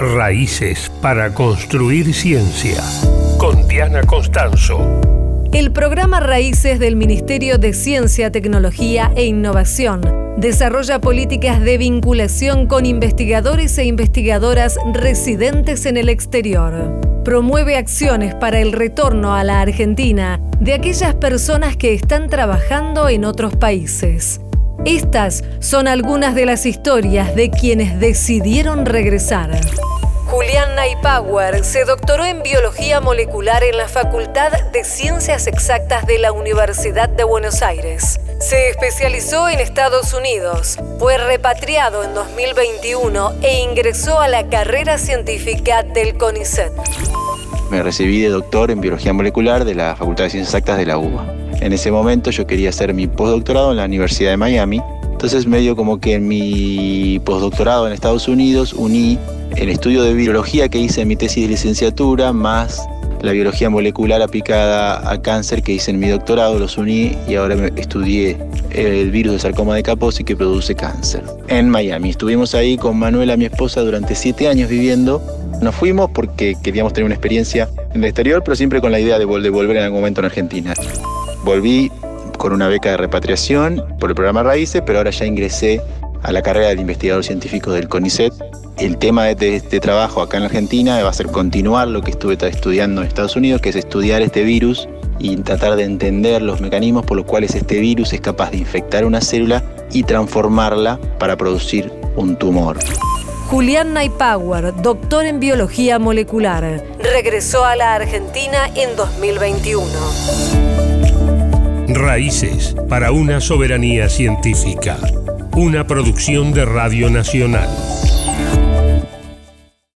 Raíces para construir ciencia. Con Diana Constanzo. El programa Raíces del Ministerio de Ciencia, Tecnología e Innovación desarrolla políticas de vinculación con investigadores e investigadoras residentes en el exterior. Promueve acciones para el retorno a la Argentina de aquellas personas que están trabajando en otros países. Estas son algunas de las historias de quienes decidieron regresar. Se doctoró en biología molecular en la Facultad de Ciencias Exactas de la Universidad de Buenos Aires. Se especializó en Estados Unidos, fue repatriado en 2021 e ingresó a la carrera científica del CONICET. Me recibí de doctor en biología molecular de la Facultad de Ciencias Exactas de la UBA. En ese momento yo quería hacer mi postdoctorado en la Universidad de Miami. Entonces medio como que en mi postdoctorado en Estados Unidos uní el estudio de biología que hice en mi tesis de licenciatura, más la biología molecular aplicada a cáncer que hice en mi doctorado, los uní y ahora estudié el virus de sarcoma de Kaposi que produce cáncer. En Miami estuvimos ahí con Manuela, mi esposa, durante siete años viviendo. Nos fuimos porque queríamos tener una experiencia en el exterior, pero siempre con la idea de volver en algún momento en Argentina. Volví con una beca de repatriación por el programa Raíces, pero ahora ya ingresé a la carrera del investigador científico del CONICET el tema de este trabajo acá en Argentina va a ser continuar lo que estuve estudiando en Estados Unidos, que es estudiar este virus y tratar de entender los mecanismos por los cuales este virus es capaz de infectar una célula y transformarla para producir un tumor. Julián Naipauer, doctor en biología molecular, regresó a la Argentina en 2021. Raíces para una soberanía científica. Una producción de Radio Nacional.